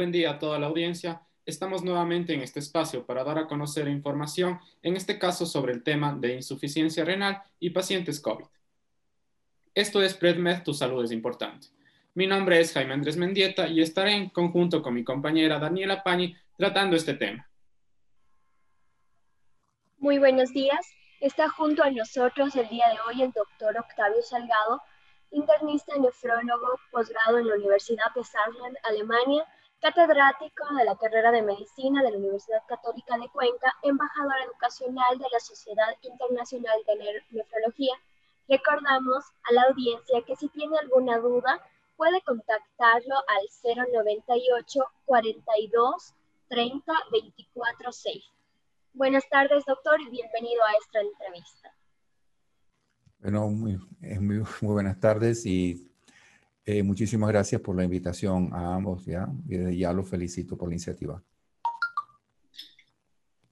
Buen día a toda la audiencia. Estamos nuevamente en este espacio para dar a conocer información, en este caso sobre el tema de insuficiencia renal y pacientes COVID. Esto es PredMed, tu salud es importante. Mi nombre es Jaime Andrés Mendieta y estaré en conjunto con mi compañera Daniela Pañi tratando este tema. Muy buenos días. Está junto a nosotros el día de hoy el doctor Octavio Salgado, internista nefrólogo, posgrado en la Universidad de Saarland, Alemania, catedrático de la carrera de medicina de la Universidad Católica de Cuenca, embajador educacional de la Sociedad Internacional de Nefrología. Recordamos a la audiencia que si tiene alguna duda puede contactarlo al 098 42 30 24 6. Buenas tardes, doctor, y bienvenido a esta entrevista. Bueno, muy, muy, buenas tardes y eh, muchísimas gracias por la invitación a ambos. Ya, y ya los felicito por la iniciativa.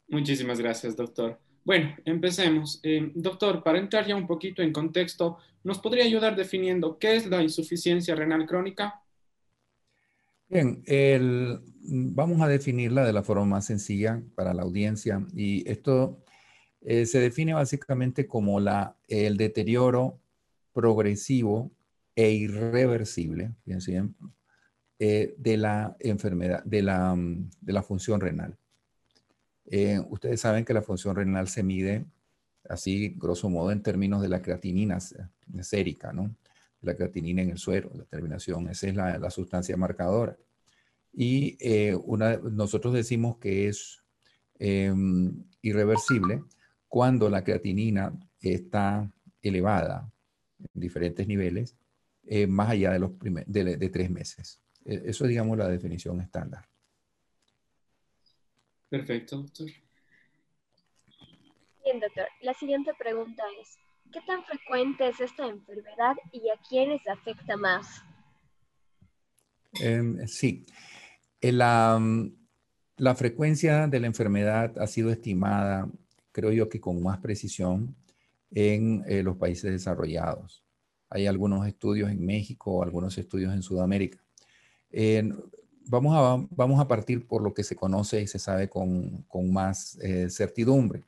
Muchísimas gracias, doctor. Bueno, empecemos. Eh, doctor, para entrar ya un poquito en contexto, ¿nos podría ayudar definiendo qué es la insuficiencia renal crónica? Bien, el, vamos a definirla de la forma más sencilla para la audiencia y esto eh, se define básicamente como la, el deterioro progresivo e irreversible, bien, eh, de la enfermedad, de la, de la función renal. Eh, ustedes saben que la función renal se mide así, grosso modo, en términos de la creatinina sérica, ¿no? La creatinina en el suero, la terminación, esa es la, la sustancia marcadora. Y eh, una, nosotros decimos que es em, irreversible cuando la creatinina está elevada en diferentes niveles, eh, más allá de, los de, de tres meses. E, eso es, digamos, la definición estándar. Perfecto, doctor. Bien, doctor. La siguiente pregunta es, ¿qué tan frecuente es esta enfermedad y a quiénes afecta más? Eh, sí. La, la, frecuencia de la enfermedad ha sido estimada, creo yo que con más precisión, en eh, los países desarrollados. Hay algunos estudios en México, algunos estudios en Sudamérica. vamos, a, vamos a partir por lo que se conoce y se sabe con, con más eh, certidumbre.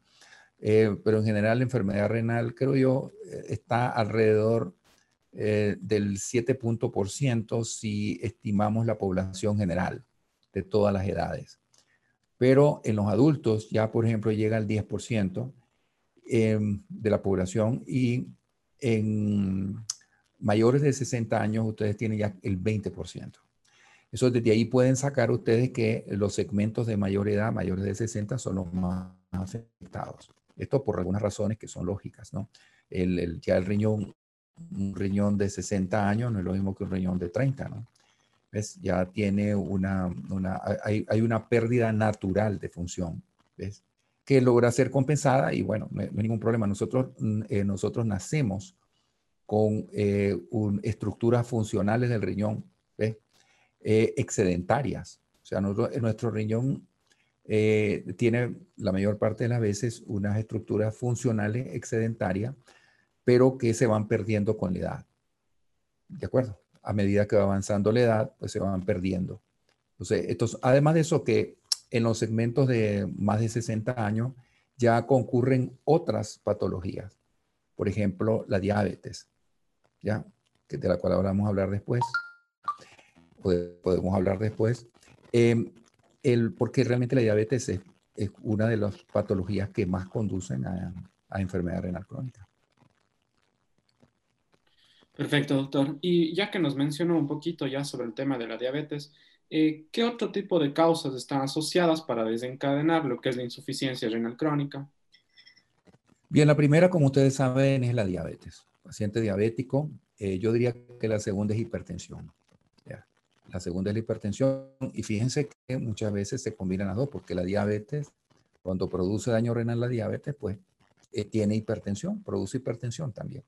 Eh, pero en general la enfermedad renal, creo yo, está alrededor eh, del 7% si estimamos la población general de todas las edades. Pero en los adultos ya, por ejemplo, llega al 10% em, de la población y en mayores de 60 años ustedes tienen ya el 20%. Eso desde ahí pueden sacar ustedes que los segmentos de mayor edad, mayores de 60, son los más afectados. Esto por algunas razones que son lógicas, ¿no? El, ya el riñón un riñón de 60 años no es lo mismo que un riñón de 30, ¿no? ¿Ves? Ya tiene una, una hay, hay, una pérdida natural de función, ¿ves? Que logra ser compensada y bueno, no, hay ningún problema. Nosotros, mm, eh, nosotros nacemos con eh, estructuras funcionales del riñón. Eh, excedentarias. O sea, nuestro riñón tiene la mayor parte de las veces unas estructuras funcionales excedentarias pero que se van perdiendo con la edad. ¿De acuerdo? A medida que va avanzando la edad, pues se van perdiendo. Entonces, además de eso, que en los segmentos de más de 60 años ya concurren otras patologías. Por ejemplo, la diabetes, ¿ya? de la cual vamos a hablar después. Podemos hablar después. Em, el, porque realmente la diabetes es, una de las patologías que más conducen a, a enfermedad renal crónica. Perfecto, doctor. Y ya que nos mencionó un poquito ya sobre el tema de la diabetes, eh, ¿qué otro tipo de causas están asociadas para desencadenar lo que es la insuficiencia renal crónica? Bien, la primera, como ustedes saben, es la diabetes. Paciente diabético, eh, yo diría que la segunda es hipertensión. La segunda es la hipertensión y fíjense que muchas veces se combinan las dos porque la diabetes, cuando produce daño renal la diabetes, pues eh, tiene hipertensión, produce hipertensión también.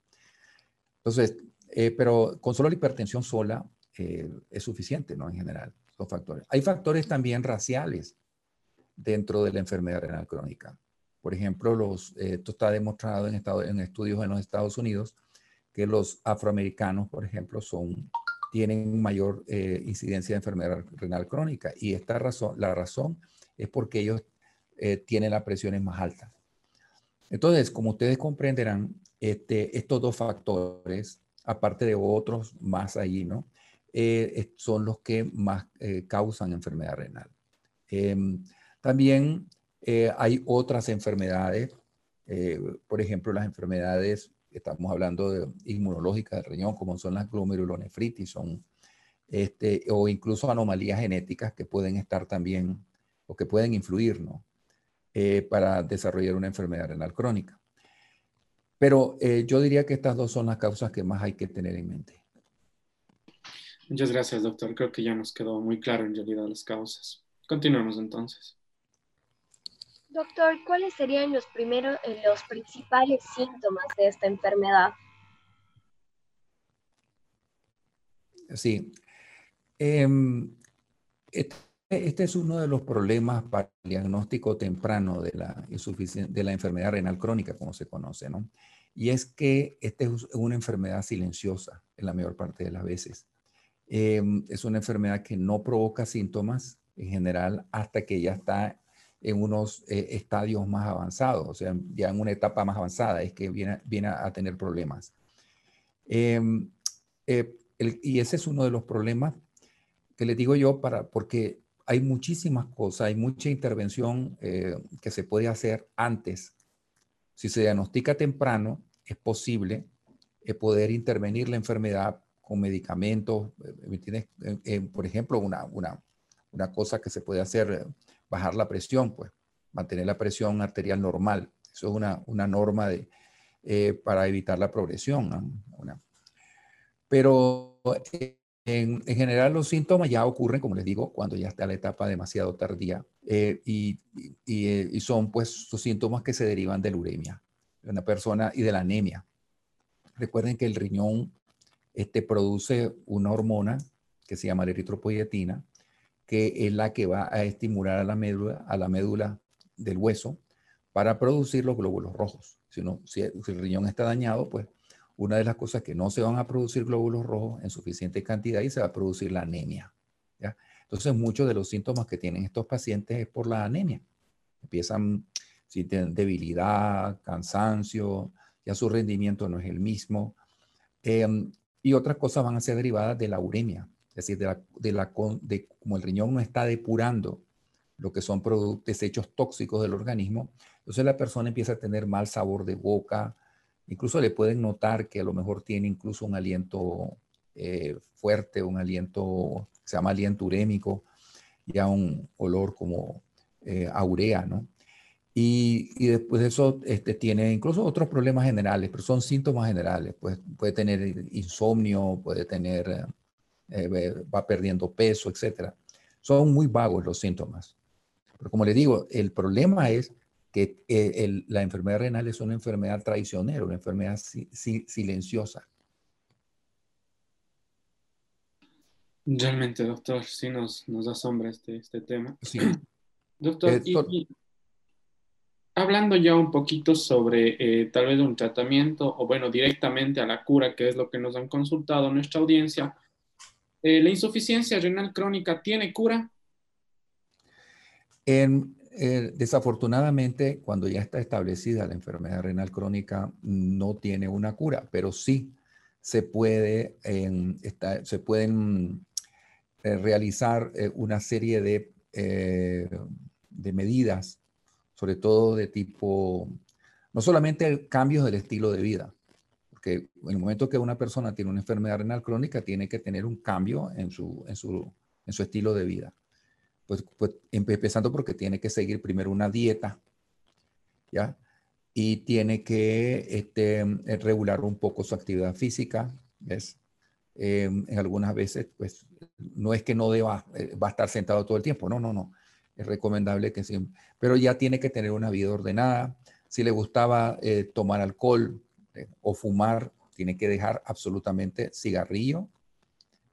Entonces, eh, pero con solo la hipertensión sola eh, es suficiente, ¿no? En general, son factores. Hay factores también raciales dentro de la enfermedad renal crónica. Por ejemplo, los, eh, esto está demostrado en, estado, en estudios en los Estados Unidos que los afroamericanos, por ejemplo, son tienen mayor eh, incidencia de enfermedad renal crónica. Y esta razón, la razón es porque ellos eh, tienen las presiones más altas. Entonces, como ustedes comprenderán, este, estos dos factores, aparte de otros más ahí, ¿no? Eh, son los que más causan enfermedad renal. Em, también hay otras enfermedades, por ejemplo, las enfermedades estamos hablando de inmunológicas del riñón, como son las glomerulonefritis, este, o incluso anomalías genéticas que pueden estar también, o que pueden influir. Eh, para desarrollar una enfermedad renal crónica. Pero eh, yo diría que estas dos son las causas que más hay que tener en mente. Muchas gracias, doctor. Creo que ya nos quedó muy claro en realidad las causas. Continuemos entonces. Doctor, ¿cuáles serían los primeros, eh, los principales síntomas de esta enfermedad? Sí. Em, este, este, es uno de los problemas para el diagnóstico temprano de la, de la enfermedad renal crónica, como se conoce, ¿no? Y es que esta es una enfermedad silenciosa en la mayor parte de las veces. Em, es una enfermedad que no provoca síntomas en general hasta que ya está en unos eh, estadios más avanzados, o sea, ya en una etapa más avanzada, es que viene, viene a tener problemas. Em, eh, y ese es uno de los problemas que les digo yo, para, porque hay muchísimas cosas, hay mucha intervención eh, que se puede hacer antes. Si se diagnostica temprano, es posible poder intervenir la enfermedad con medicamentos. por ejemplo, una, una, una cosa que se puede hacer bajar la presión, pues, mantener la presión arterial normal. Eso es una, una norma de, eh, para evitar la progresión. Pero eh, en, en, general los síntomas ya ocurren, como les digo, cuando ya está la etapa demasiado tardía eh, y, y, y, son pues los síntomas que se derivan de la uremia de una persona y de la anemia. Recuerden que el riñón este, produce una hormona que se llama la eritropoyetina que es la que va a estimular a la médula, a la médula del hueso para producir los glóbulos rojos. Si, el riñón está dañado, pues una de las cosas que no se van a producir glóbulos rojos en suficiente cantidad y se va a producir la anemia. Entonces, muchos de los síntomas que tienen estos pacientes es por la anemia. Empiezan, sienten debilidad, cansancio, ya su rendimiento no es el mismo. Em, y otras cosas van a ser derivadas de la uremia, es decir, de, la, de, la, como el riñón no está depurando lo que son productos, desechos tóxicos del organismo, entonces la persona empieza a tener mal sabor de boca, incluso le pueden notar que a lo mejor tiene incluso un aliento eh, fuerte, un aliento, se llama aliento urémico, ya un olor como eh, aurea, ¿no? Y, y, después de eso este, tiene incluso otros problemas generales, pero son síntomas generales, pues puede tener insomnio, puede tener eh, va perdiendo peso, etcétera. Son muy vagos los síntomas. Pero como le digo, el problema es que eh, la enfermedad renal es una enfermedad traicionera, una enfermedad silenciosa. Realmente, doctor, sí nos, nos asombra este, este tema. Sí. Doctor, y, hablando ya un poquito sobre eh, tal vez un tratamiento o bueno, directamente a la cura, que es lo que nos han consultado nuestra audiencia, eh, ¿La insuficiencia renal crónica tiene cura? Eh, desafortunadamente, cuando ya está establecida la enfermedad renal crónica, no tiene una cura, pero sí se, puede, se pueden eh, realizar una serie de, de medidas, sobre todo de tipo, no solamente cambios del estilo de vida, que en el momento que una persona tiene una enfermedad renal crónica, tiene que tener un cambio en su, en su, en su estilo de vida. Pues, pues empezando porque tiene que seguir primero una dieta, ¿ya? Y tiene que este, regular un poco su actividad física, ¿ves? Em, en algunas veces, pues, no es que no deba, eh, va a estar sentado todo el tiempo, no, no, no. Es recomendable que sí, pero ya tiene que tener una vida ordenada. Si le gustaba eh, tomar alcohol, o fumar, tiene que dejar absolutamente cigarrillo,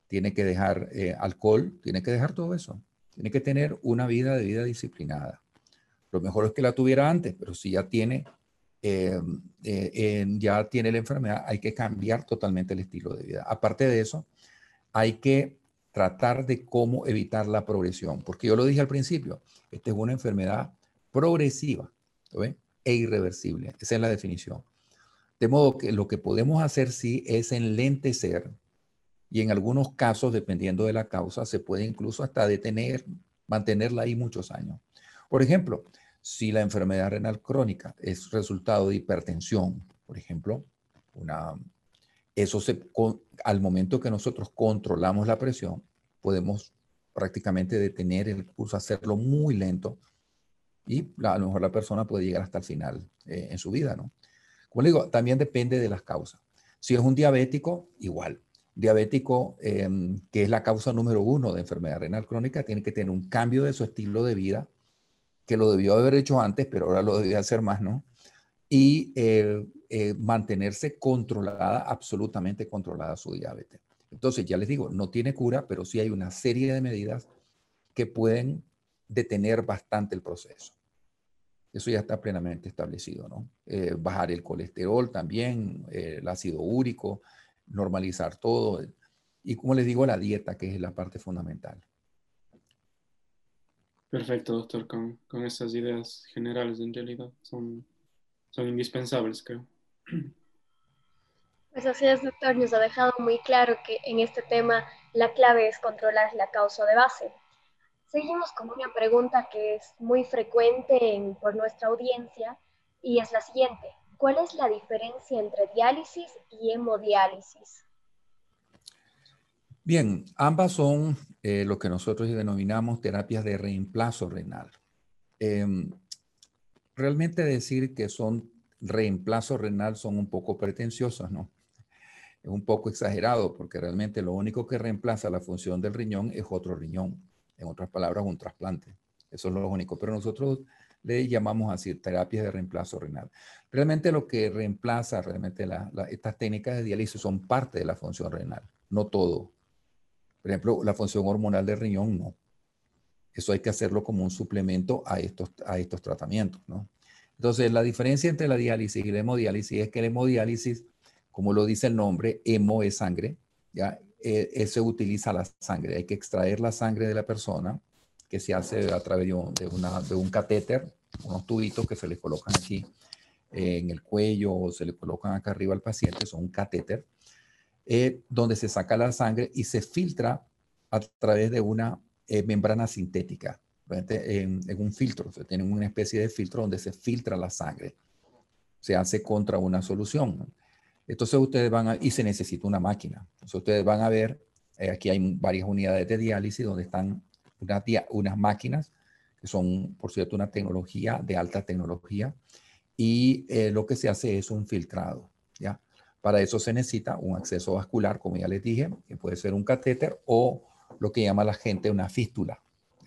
tiene que dejar eh, alcohol, tiene que dejar todo eso. Tiene que tener una vida de vida disciplinada. Lo mejor es que la tuviera antes, pero si ya tiene, eh, eh, ya tiene la enfermedad, hay que cambiar totalmente el estilo de vida. Aparte de eso, hay que tratar de cómo evitar la progresión, porque yo lo dije al principio, esta es una enfermedad progresiva e irreversible. Esa es la definición. De modo que lo que podemos hacer sí es enlentecer y en algunos casos, dependiendo de la causa, se puede incluso hasta detener, mantenerla ahí muchos años. Por ejemplo, si la enfermedad renal crónica es resultado de hipertensión, por ejemplo, una, eso se, al momento que nosotros controlamos la presión, podemos prácticamente detener el curso, hacerlo muy lento y a lo mejor la persona puede llegar hasta el final eh, en su vida, ¿no? Como digo, también depende de las causas. Si es un diabético, igual. Diabético, em, que es la causa número uno de enfermedad renal crónica, tiene que tener un cambio de su estilo de vida, que lo debió haber hecho antes, pero ahora lo debe hacer más, ¿no? Y eh, eh, mantenerse controlada, absolutamente controlada su diabetes. Entonces, ya les digo, no tiene cura, pero sí hay una serie de medidas que pueden detener bastante el proceso. Eso ya está plenamente establecido, ¿no? Eh, bajar el colesterol también, el ácido úrico, normalizar todo. Y como les digo, la dieta, que es la parte fundamental. Perfecto, doctor, con, con esas ideas generales en realidad son, son indispensables, creo. Pues así es, doctor, nos ha dejado muy claro que en este tema la clave es controlar la causa de base. Seguimos con una pregunta que es muy frecuente en, por nuestra audiencia y es la siguiente. ¿Cuál es la diferencia entre diálisis y hemodiálisis? Bien, ambas son eh, lo que nosotros denominamos terapias de reemplazo renal. Em, realmente decir que son reemplazo renal son un poco pretenciosos, ¿no? Es un poco exagerado porque realmente lo único que reemplaza la función del riñón es otro riñón. En otras palabras, un trasplante. Eso es lo único. Pero nosotros le llamamos así terapias de reemplazo renal. Realmente lo que reemplaza realmente estas técnicas de diálisis son parte de la función renal, no todo. Por ejemplo, la función hormonal del riñón, no. Eso hay que hacerlo como un suplemento a estos, a estos tratamientos, ¿no? Entonces, la diferencia entre la diálisis y la hemodiálisis es que la hemodiálisis, como lo dice el nombre, hemo es sangre, ¿ya? Eh, se utiliza la sangre. Hay que extraer la sangre de la persona, que se hace a través de un, de un catéter, unos tubitos que se le colocan aquí en el cuello o se le colocan acá arriba al paciente, son un catéter eh, donde se saca la sangre y se filtra a través de una eh, membrana sintética, en, un filtro. Se tiene una especie de filtro donde se filtra la sangre. Se hace contra una solución. Entonces ustedes van a, y se necesita una máquina. Entonces ustedes van a ver, eh, aquí hay varias unidades de diálisis donde están unas, unas máquinas que son, por cierto, una tecnología de alta tecnología. Y lo que se hace es un filtrado, ¿ya? Para eso se necesita un acceso vascular, como ya les dije, que puede ser un catéter o lo que llama la gente una fístula,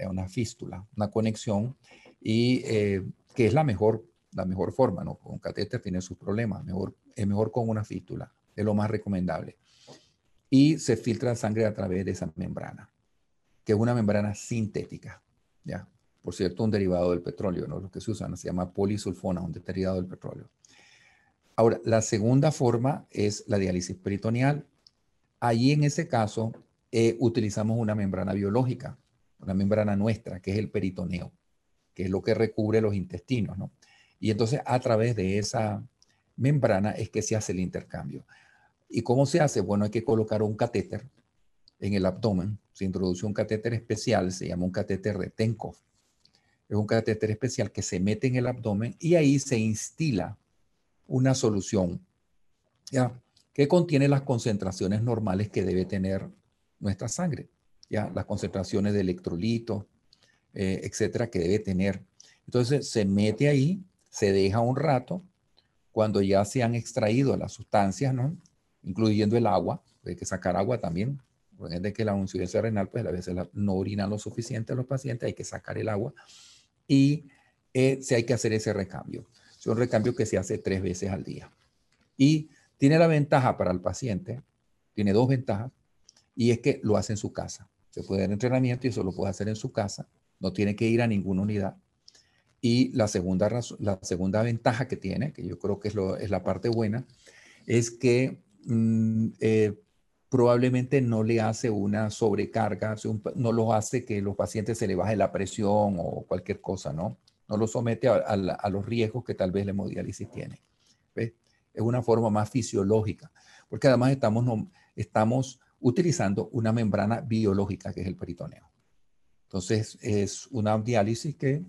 una fístula, una conexión y eh, que es la mejor, la mejor forma, ¿no? Un catéter tiene sus problemas, mejor, es mejor con una fístula, es lo más recomendable. Y se filtra sangre a través de esa membrana, que es una membrana sintética, ¿ya? Por cierto, un derivado del petróleo, ¿no? Lo que se usa se llama polisulfona, un derivado del petróleo. Ahora, la segunda forma es la diálisis peritoneal. Allí en ese caso eh, utilizamos una membrana biológica, una membrana nuestra, que es el peritoneo, que es lo que recubre los intestinos, ¿no? Y entonces a través de esa membrana es que se hace el intercambio. ¿Y cómo se hace? Bueno, hay que colocar un catéter en el abdomen. Se introduce un catéter especial, se llama un catéter de Tenkov. Es un catéter especial que se mete en el abdomen y ahí se instila una solución ¿ya? que contiene las concentraciones normales que debe tener nuestra sangre, ¿ya? las concentraciones de electrolitos, eh, etcétera, que debe tener. Entonces se mete ahí, se deja un rato, cuando ya se han extraído las sustancias, ¿no? incluyendo el agua, hay que sacar agua también, porque de que la insuficiencia renal, pues a veces no orinan lo suficiente los pacientes, hay que sacar el agua y eh, hay que hacer ese recambio. Es un recambio que se hace tres veces al día. Y tiene la ventaja para el paciente, tiene dos ventajas, y es que lo hace en su casa. Se puede dar entrenamiento y eso lo puede hacer en su casa. No tiene que ir a ninguna unidad. Y la segunda, la segunda ventaja que tiene, que yo creo que es, lo, es la parte buena, es que mm, eh, probablemente no le hace una sobrecarga, no lo hace que los pacientes se le baje la presión o cualquier cosa, ¿no? No lo somete a, los riesgos que tal vez la hemodiálisis tiene. Es una forma más fisiológica, porque además estamos, estamos utilizando una membrana biológica que es el peritoneo. Entonces, es una diálisis que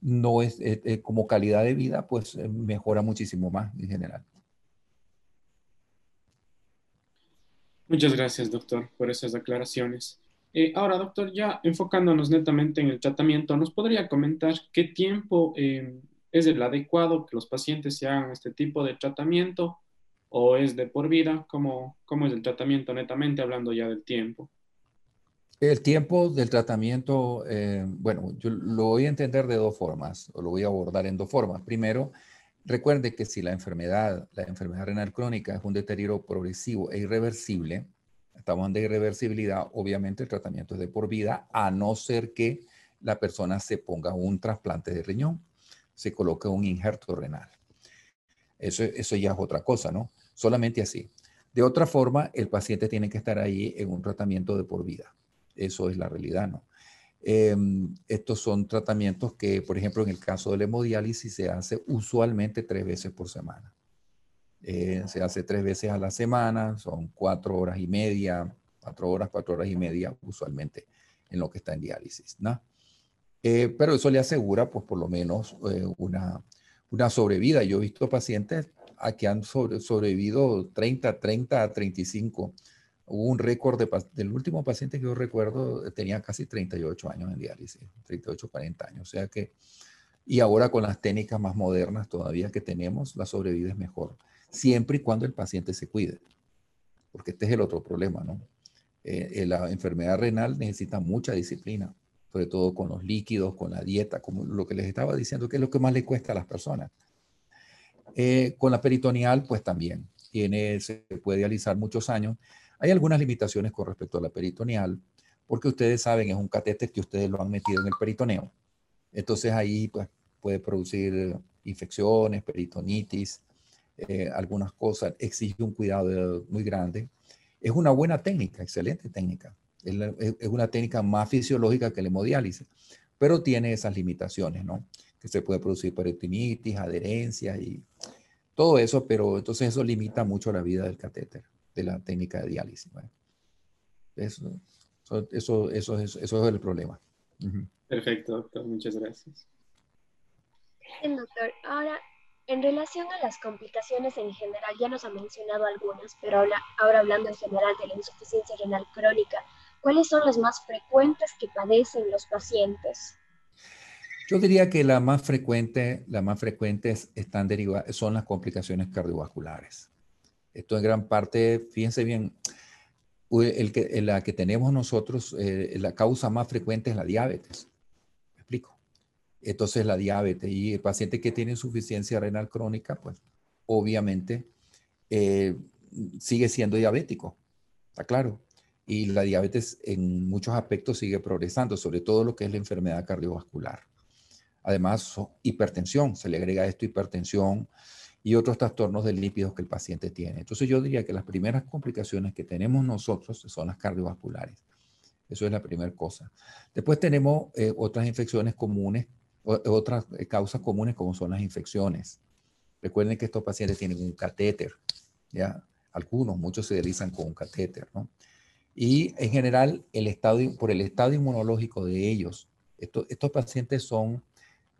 no es, como calidad de vida, pues eh, mejora muchísimo más en general. Muchas gracias, doctor, por esas aclaraciones. Eh, ahora, doctor, ya enfocándonos netamente en el tratamiento, ¿nos podría comentar qué tiempo eh, es el adecuado que los pacientes se hagan este tipo de tratamiento o es de por vida? ¿Cómo, cómo es el tratamiento netamente hablando ya del tiempo? El tiempo del tratamiento, eh, bueno, yo lo voy a entender de dos formas, o lo voy a abordar en dos formas. Primero, recuerde que si la enfermedad, la enfermedad renal crónica es un deterioro progresivo e irreversible, estamos de irreversibilidad, obviamente el tratamiento es de por vida, a no ser que la persona se ponga un trasplante de riñón, se coloque un injerto renal. Eso, eso ya es otra cosa, ¿no? Solamente así. De otra forma, el paciente tiene que estar ahí en un tratamiento de por vida. Eso es la realidad, ¿no? Em, estos son tratamientos que, por ejemplo, en el caso de la hemodiálisis se hace usualmente tres veces por semana. Eh, se hace tres veces a la semana, son cuatro horas y media, cuatro horas, cuatro horas y media usualmente en lo que está en diálisis, ¿no? Eh, pero eso le asegura, pues, por lo menos eh, una, una sobrevida. Yo he visto pacientes a que han sobrevivido 30, 30, 35 Hubo un récord del último paciente que yo recuerdo, tenía casi 38 años en diálisis, 38, 40 años. O sea que, y ahora con las técnicas más modernas todavía que tenemos, la sobrevida es mejor, siempre y cuando el paciente se cuide. Porque este es el otro problema, ¿no? Eh, eh, la enfermedad renal necesita mucha disciplina, sobre todo con los líquidos, con la dieta, como lo que les estaba diciendo, que es lo que más le cuesta a las personas. Eh, con la peritoneal, pues también, tiene, se puede dializar muchos años hay algunas limitaciones con respecto a la peritoneal, porque ustedes saben, es un catéter que ustedes lo han metido en el peritoneo. Entonces ahí pues, puede producir infecciones, peritonitis, eh, algunas cosas. Exige un cuidado muy grande. Es una buena técnica, excelente técnica. Es, una técnica más fisiológica que la hemodiálisis, pero tiene esas limitaciones, ¿no? Que se puede producir peritonitis, adherencia y todo eso, pero entonces eso limita mucho la vida del catéter de la técnica de diálisis. Eso, eso, eso, es, eso es el problema. Perfecto, doctor. Muchas gracias. Bien, doctor. Ahora, en relación a las complicaciones en general, ya nos ha mencionado algunas, pero ahora, ahora hablando en general de la insuficiencia renal crónica, ¿cuáles son las más frecuentes que padecen los pacientes? Yo diría que la más frecuente, la más frecuentes están derivadas, son las complicaciones cardiovasculares. Esto en gran parte, fíjense bien, el que, la que tenemos nosotros, eh, la causa más frecuente es la diabetes. ¿Me explico? Entonces la diabetes y el paciente que tiene insuficiencia renal crónica, pues obviamente eh, sigue siendo diabético, está claro. Y la diabetes en muchos aspectos sigue progresando, sobre todo lo que es la enfermedad cardiovascular. Además, hipertensión, se le agrega esto hipertensión, y otros trastornos de lípidos que el paciente tiene. Entonces yo diría que las primeras complicaciones que tenemos nosotros son las cardiovasculares. Eso es la primera cosa. Después tenemos eh, otras infecciones comunes, otras eh, causas comunes como son las infecciones. Recuerden que estos pacientes tienen un catéter, ¿ya? Algunos, muchos se realizan con un catéter, ¿no? Y en general, el estado, por el estado inmunológico de ellos, estos pacientes son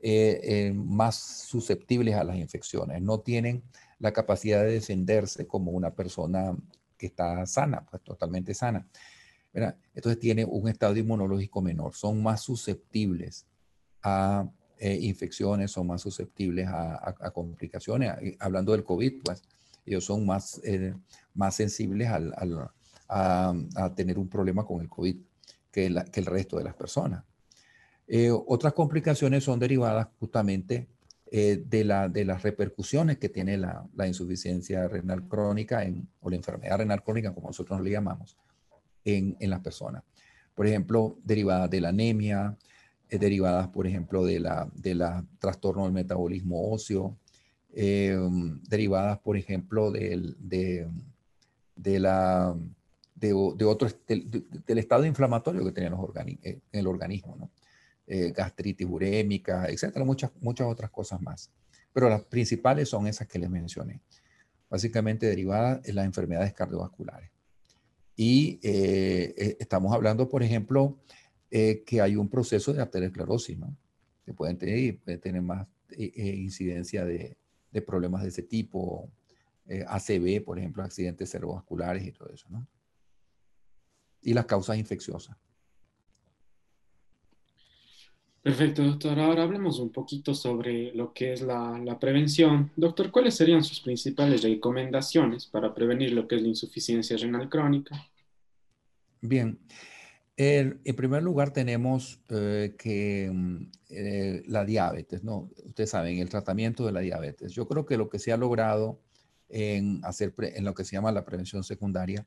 eh, eh, más susceptibles a las infecciones, no tienen la capacidad de defenderse como una persona que está sana, pues totalmente sana. Entonces tiene un estado inmunológico menor, son más susceptibles a eh, infecciones, son más susceptibles a, complicaciones. Hablando del COVID, pues ellos son más, más sensibles al, a, tener un problema con el COVID que, que el resto de las personas. Eh, otras complicaciones son derivadas justamente eh, de, la, de las repercusiones que tiene la, insuficiencia renal crónica en, o la enfermedad renal crónica, como nosotros le llamamos, en, las personas. Por ejemplo, derivadas de la anemia, eh, derivadas, por ejemplo, de la, trastorno del metabolismo óseo, derivadas, por ejemplo, del, estado inflamatorio que tiene los en el organismo, ¿no? Gastritis urémica, etcétera, muchas, muchas otras cosas más. Pero las principales son esas que les mencioné, básicamente derivadas de las enfermedades cardiovasculares. Y estamos hablando, por ejemplo, que hay un proceso de arteriosclerosis, ¿no? Que pueden tener, pueden tener más incidencia de, de problemas de ese tipo, eh, ACV, por ejemplo, accidentes cerebrovasculares y todo eso, ¿no? Y las causas infecciosas. Perfecto, doctor. Ahora hablemos un poquito sobre lo que es la, la, prevención. Doctor, ¿cuáles serían sus principales recomendaciones para prevenir lo que es la insuficiencia renal crónica? Bien, en primer lugar tenemos eh, que mm, eh, la diabetes, ¿no? Ustedes saben, el tratamiento de la diabetes. Yo creo que lo que se ha logrado en, hacer en lo que se llama la prevención secundaria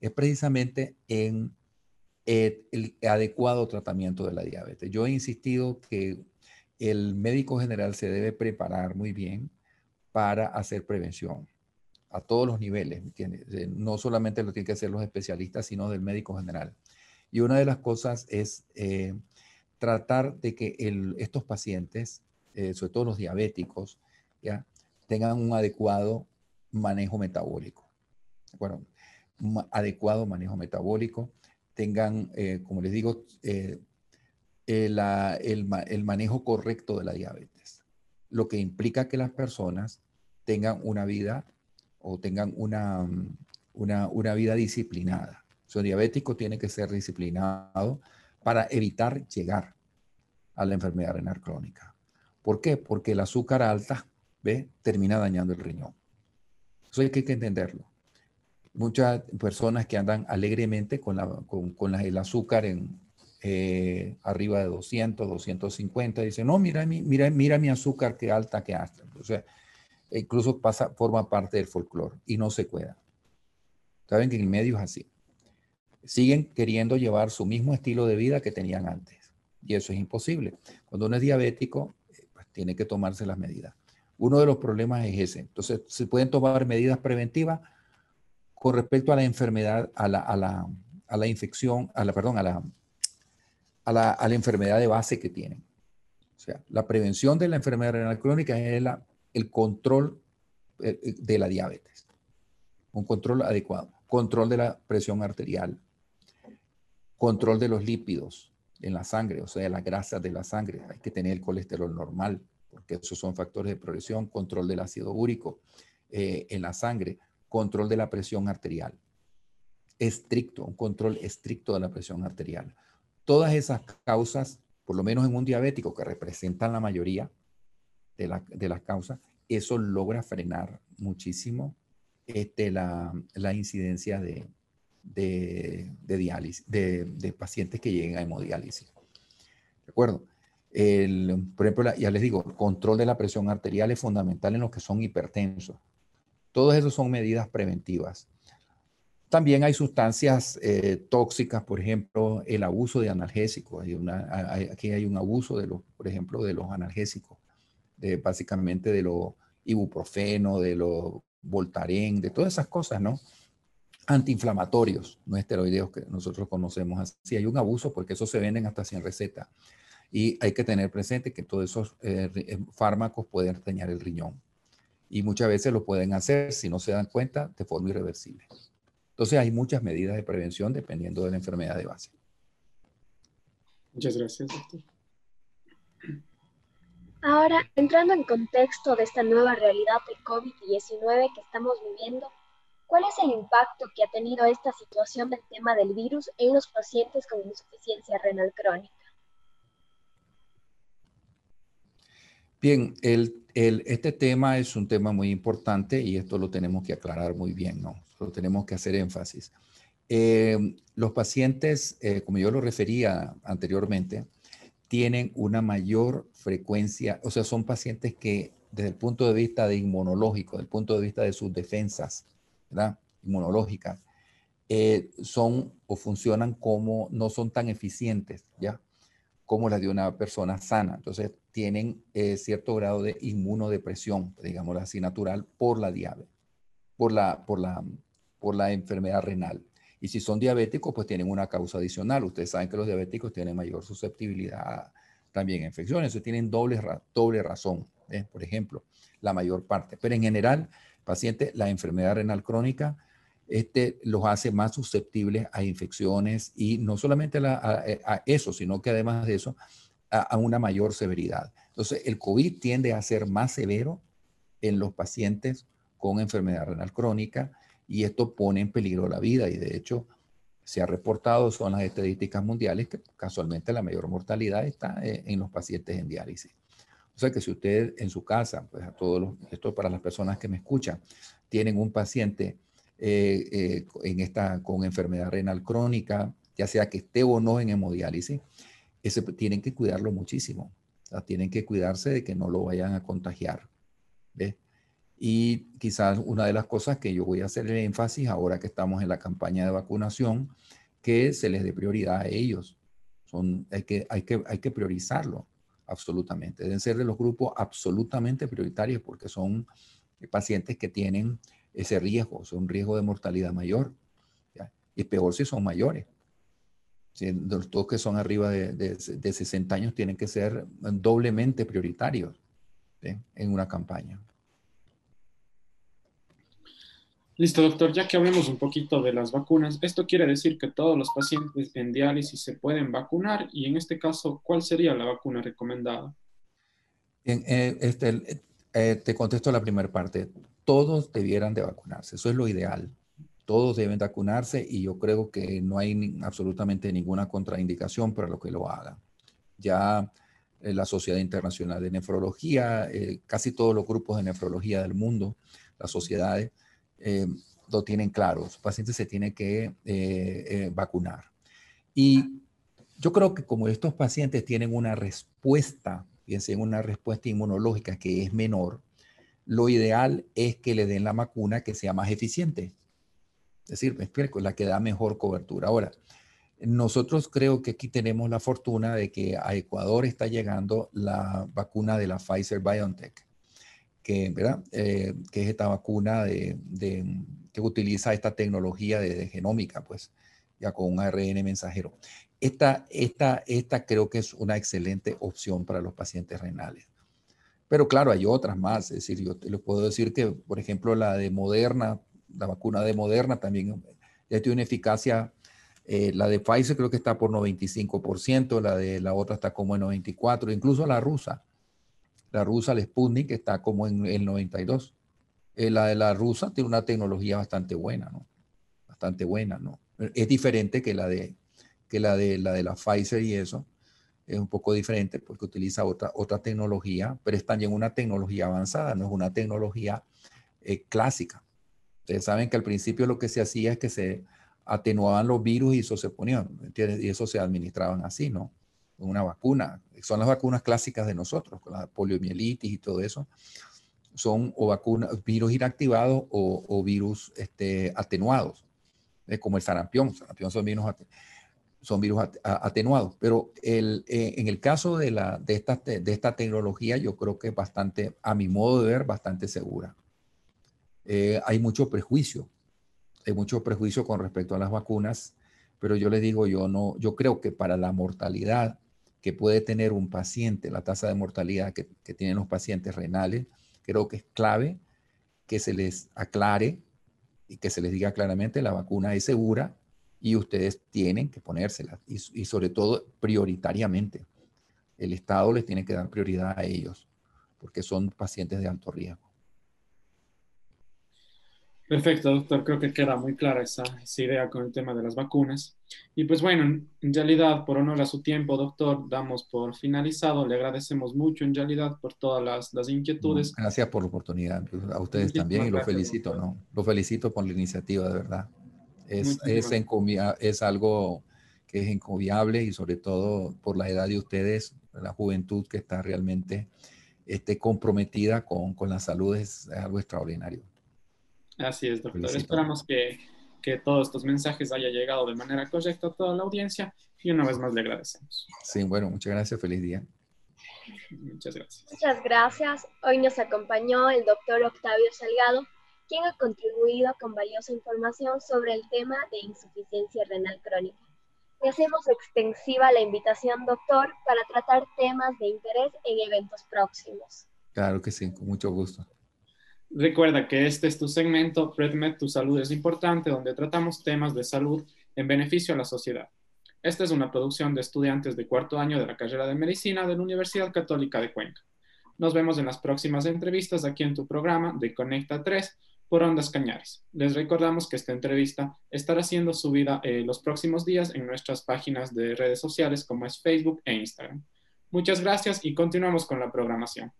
es precisamente en el, el adecuado tratamiento de la diabetes. Yo he insistido que el médico general se debe preparar muy bien para hacer prevención a todos los niveles, No solamente lo tienen que hacer los especialistas, sino del médico general. Y una de las cosas es eh, tratar de que estos pacientes, eh, sobre todo los diabéticos, tengan un adecuado manejo metabólico. Bueno, un adecuado manejo metabólico, tengan, eh, como les digo, el, el, manejo correcto de la diabetes, lo que implica que las personas tengan una vida o tengan una, una, una vida disciplinada. Su diabético tiene que ser disciplinado para evitar llegar a la enfermedad renal crónica. ¿Por qué? Porque el azúcar alta, ¿ve? Termina dañando el riñón. Eso hay que entenderlo. Muchas personas que andan alegremente con, la, con, el azúcar en, eh, arriba de 200, 250, dicen, no, mira mi, mira, mira mi azúcar, qué alta, qué alta. O sea, incluso pasa, forma parte del folclore y no se cuida. Saben que en el medio es así siguen queriendo llevar su mismo estilo de vida que tenían antes. Y eso es imposible. Cuando uno es diabético, eh, pues tiene que tomarse las medidas. Uno de los problemas es ese. Entonces, se pueden tomar medidas preventivas con respecto a la enfermedad, a la, a la, a la infección, a la, perdón, a la, a la, a la enfermedad de base que tienen. O sea, la prevención de la enfermedad renal crónica es la, el control eh, eh, de la diabetes. Un control adecuado. Control de la presión arterial, Control de los lípidos en la sangre, o sea, las grasas de la sangre. Hay que tener el colesterol normal, porque esos son factores de progresión. Control del ácido úrico eh, en la sangre. Control de la presión arterial. Estricto, un control estricto de la presión arterial. Todas esas causas, por lo menos en un diabético que representan la mayoría de, las causas, eso logra frenar muchísimo este, la, la incidencia de, de, diálisis, de, pacientes que lleguen a hemodiálisis. ¿De acuerdo? El, por ejemplo, ya les digo, el control de la presión arterial es fundamental en los que son hipertensos. Todos esos son medidas preventivas. También hay sustancias eh, tóxicas, por ejemplo, el abuso de analgésicos. Hay aquí hay un abuso, de los, por ejemplo, de los analgésicos, básicamente de los ibuprofeno, de los Voltaren, de todas esas cosas, ¿no? antiinflamatorios, no esteroideos que nosotros conocemos así. Hay un abuso porque esos se venden hasta sin receta. Y hay que tener presente que todos esos eh, eh, fármacos pueden dañar el riñón. Y muchas veces lo pueden hacer, si no se dan cuenta, de forma irreversible. Entonces hay muchas medidas de prevención dependiendo de la enfermedad de base. Muchas gracias, doctor. Ahora, entrando en contexto de esta nueva realidad de COVID-19 que estamos viviendo, ¿Cuál es el impacto que ha tenido esta situación del tema del virus en los pacientes con insuficiencia renal crónica? Bien, el, este tema es un tema muy importante y esto lo tenemos que aclarar muy bien, ¿no? Lo tenemos que hacer énfasis. Eh, los pacientes, eh, como yo lo refería anteriormente, tienen una mayor frecuencia, o sea, son pacientes que desde el punto de vista de inmunológico, desde el punto de vista de sus defensas, inmunológicas, eh, son o funcionan como, no son tan eficientes, ¿ya? Como las de una persona sana. Entonces, tienen eh, cierto grado de inmunodepresión, digámoslo así, natural, por la diabetes, por la, por la, por la enfermedad renal. Y si son diabéticos, pues tienen una causa adicional. Ustedes saben que los diabéticos tienen mayor susceptibilidad también a infecciones, tienen doble, doble razón, ¿eh? por ejemplo, la mayor parte. Pero en general, paciente, la enfermedad renal crónica este, los hace más susceptibles a infecciones y no solamente a, eso, sino que además de eso, a, una mayor severidad. Entonces, el COVID tiende a ser más severo en los pacientes con enfermedad renal crónica y esto pone en peligro la vida y de hecho se ha reportado, son las estadísticas mundiales, que casualmente la mayor mortalidad está eh, en los pacientes en diálisis. O sea que si usted en su casa, pues a todos los, esto para las personas que me escuchan, tienen un paciente eh, eh, en esta, con enfermedad renal crónica, ya sea que esté o no en hemodiálisis, ese, tienen que cuidarlo muchísimo. tienen que cuidarse de que no lo vayan a contagiar. Y quizás una de las cosas que yo voy a hacer el énfasis ahora que estamos en la campaña de vacunación, que se les dé prioridad a ellos. Son, hay, que, hay, que, hay que priorizarlo, absolutamente. Deben ser de los grupos absolutamente prioritarios porque son pacientes que tienen ese riesgo, es un riesgo de mortalidad mayor. Y peor si son mayores. Si todos que son arriba de, de, 60 años tienen que ser doblemente prioritarios en una campaña. Listo, doctor. Ya que hablemos un poquito de las vacunas, esto quiere decir que todos los pacientes en diálisis se pueden vacunar y en este caso, ¿cuál sería la vacuna recomendada? Eh, este, eh, te contesto la primera parte todos debieran de vacunarse. Eso es lo ideal. Todos deben vacunarse y yo creo que no hay absolutamente ninguna contraindicación para lo que lo hagan. Ya eh, la Sociedad Internacional de Nefrología, eh, casi todos los grupos de nefrología del mundo, las sociedades, eh, lo tienen claro. Los pacientes se tienen que vacunar. Y yo creo que como estos pacientes tienen una respuesta, fíjense, una respuesta inmunológica que es menor, lo ideal es que le den la vacuna que sea más eficiente. Es decir, me explico, la que da mejor cobertura. Ahora, nosotros creo que aquí tenemos la fortuna de que a Ecuador está llegando la vacuna de la Pfizer BioNTech, que, ¿verdad? Eh, que es esta vacuna de, que utiliza esta tecnología de, genómica, pues, ya con un ARN mensajero. Esta, esta, esta creo que es una excelente opción para los pacientes renales. Pero claro, hay otras más. Es decir, yo te les puedo decir que, por ejemplo, la de Moderna, la vacuna de Moderna también ya tiene una eficacia. Eh, la de Pfizer creo que está por 95%, la de la otra está como en 94%, incluso la rusa. La rusa, la Sputnik, está como en el 92%. Eh, la de la rusa tiene una tecnología bastante buena, ¿no? Bastante buena, ¿no? Es diferente que la de, que la de, la de la Pfizer y eso es un poco diferente porque utiliza otra, otra tecnología, pero es también una tecnología avanzada, no es una tecnología eh, clásica. Ustedes saben que al principio lo que se hacía es que se atenuaban los virus y eso se ponía, ¿entiendes? Y eso se administraban así, ¿no? Una vacuna. Son las vacunas clásicas de nosotros, con la poliomielitis y todo eso. Son o vacunas, virus inactivados o, virus este, atenuados, como el sarampión. sarampión son virus atenuados son. Pero el, eh, en el caso de, la, de, esta, de esta tecnología, yo creo que es bastante, a mi modo de ver, bastante segura. Eh, hay mucho prejuicio, hay mucho prejuicio con respecto a las vacunas, pero yo le digo, yo no, yo creo que para la mortalidad que puede tener un paciente, la tasa de mortalidad que, tienen los pacientes renales, creo que es clave que se les aclare y que se les diga claramente la vacuna es segura, y ustedes tienen que ponérselas y, y, sobre todo prioritariamente. El Estado les tiene que dar prioridad a ellos porque son pacientes de alto riesgo. Perfecto, doctor. Creo que queda muy clara esa, esa, idea con el tema de las vacunas. Y pues bueno, en realidad, por honor a su tiempo, doctor, damos por finalizado. Le agradecemos mucho en realidad por todas las, las inquietudes. Gracias por la oportunidad. A ustedes también y lo felicito, ¿no? Lo felicito por la iniciativa, de verdad. Es, es, es, algo que es encomiable y sobre todo por la edad de ustedes, la juventud que está realmente este, comprometida con, con la salud es, algo extraordinario. Así es, doctor. Esperamos que, que, todos estos mensajes hayan llegado de manera correcta a toda la audiencia y una vez más le agradecemos. Sí, bueno, muchas gracias. Feliz día. Muchas gracias. Muchas gracias. Hoy nos acompañó el doctor Octavio Salgado quien ha contribuido con valiosa información sobre el tema de insuficiencia renal crónica. Le hacemos extensiva la invitación, doctor, para tratar temas de interés en eventos próximos. Claro que sí, con mucho gusto. Recuerda que este es tu segmento, PredMed, tu salud es importante, donde tratamos temas de salud en beneficio a la sociedad. Esta es una producción de estudiantes de cuarto año de la carrera de medicina de la Universidad Católica de Cuenca. Nos vemos en las próximas entrevistas aquí en tu programa de Conecta 3 por Ondas Cañares. Les recordamos que esta entrevista estará siendo subida eh, los próximos días en nuestras páginas de redes sociales como es Facebook e Instagram. Muchas gracias y continuamos con la programación.